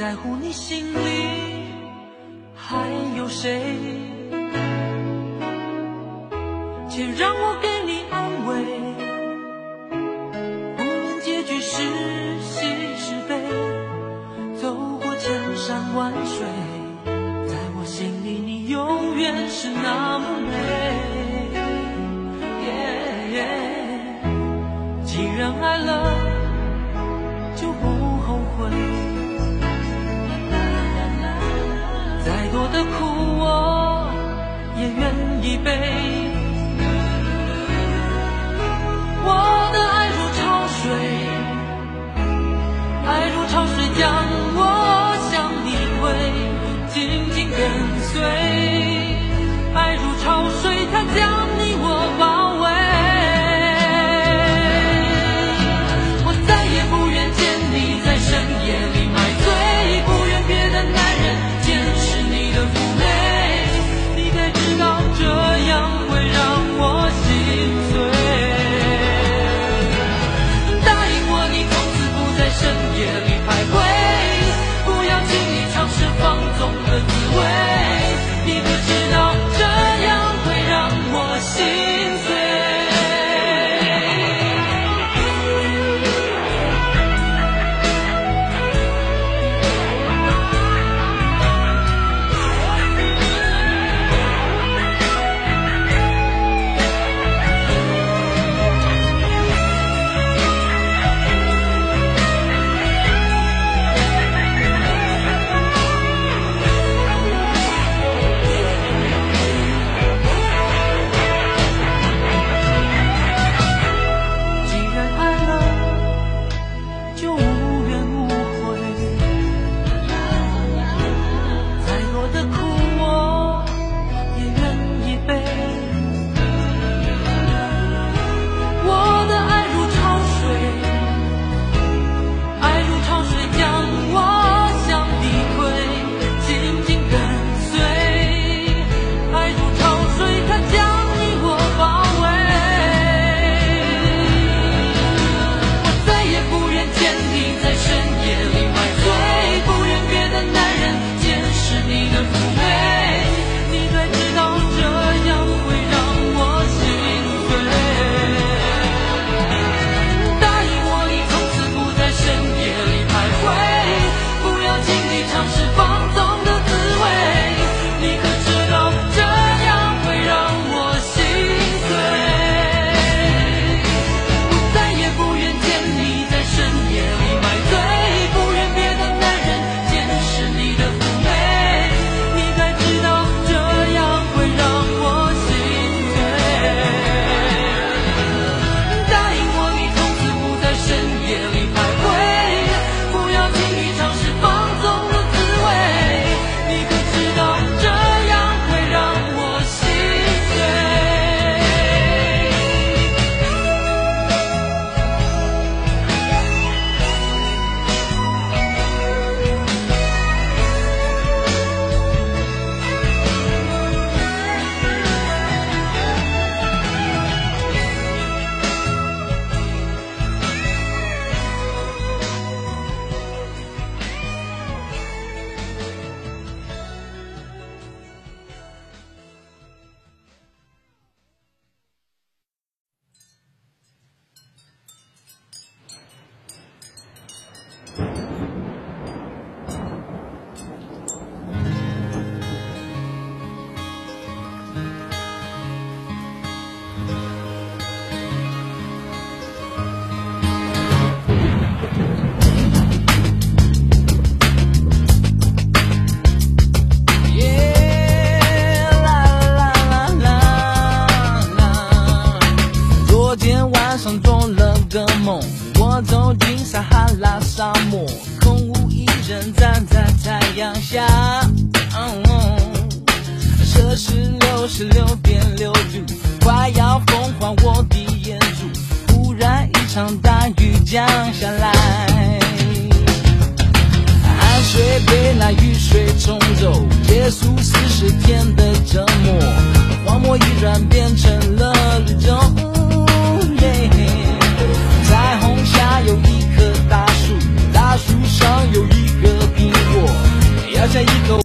在乎你心里还有谁？且让我给你安慰，无论结局是喜是悲。走过千山万水，在我心里你永远是那么美。耶耶，既然爱了。下来，汗水被那雨水冲走，结束四十天的折磨，荒漠已然变成了绿洲。彩虹下有一棵大树，大树上有一个苹果，咬下一口。